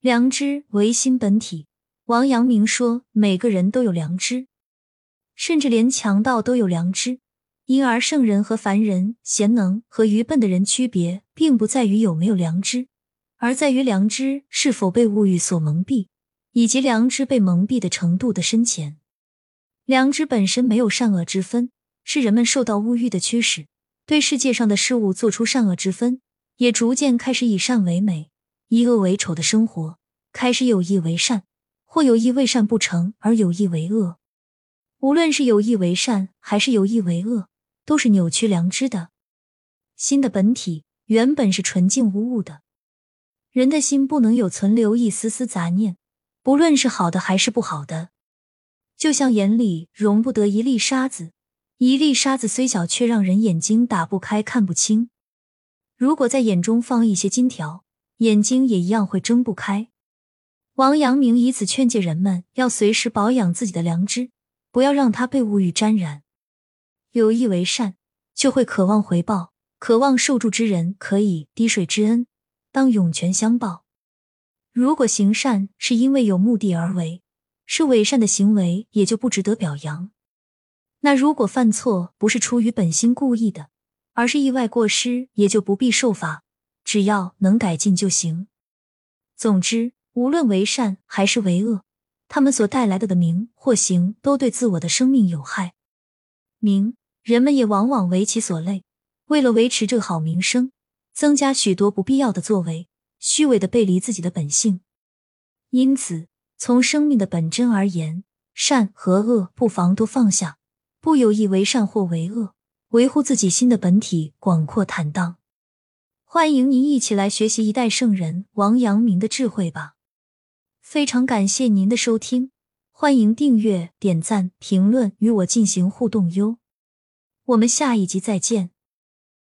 良知为心本体。王阳明说，每个人都有良知，甚至连强盗都有良知。因而，圣人和凡人、贤能和愚笨的人区别，并不在于有没有良知，而在于良知是否被物欲所蒙蔽，以及良知被蒙蔽的程度的深浅。良知本身没有善恶之分，是人们受到物欲的驱使，对世界上的事物做出善恶之分，也逐渐开始以善为美，以恶为丑的生活，开始有意为善。或有意为善不成，而有意为恶。无论是有意为善，还是有意为恶，都是扭曲良知的。心的本体原本是纯净无物的，人的心不能有存留一丝丝杂念，不论是好的还是不好的。就像眼里容不得一粒沙子，一粒沙子虽小，却让人眼睛打不开、看不清。如果在眼中放一些金条，眼睛也一样会睁不开。王阳明以此劝诫人们，要随时保养自己的良知，不要让它被物欲沾染。有意为善，就会渴望回报，渴望受助之人可以滴水之恩，当涌泉相报。如果行善是因为有目的而为，是伪善的行为，也就不值得表扬。那如果犯错不是出于本心故意的，而是意外过失，也就不必受罚，只要能改进就行。总之。无论为善还是为恶，他们所带来的的名或行，都对自我的生命有害。名，人们也往往为其所累，为了维持这个好名声，增加许多不必要的作为，虚伪的背离自己的本性。因此，从生命的本真而言，善和恶不妨都放下，不有意为善或为恶，维护自己心的本体广阔坦荡。欢迎您一起来学习一代圣人王阳明的智慧吧。非常感谢您的收听，欢迎订阅、点赞、评论，与我进行互动哟。我们下一集再见。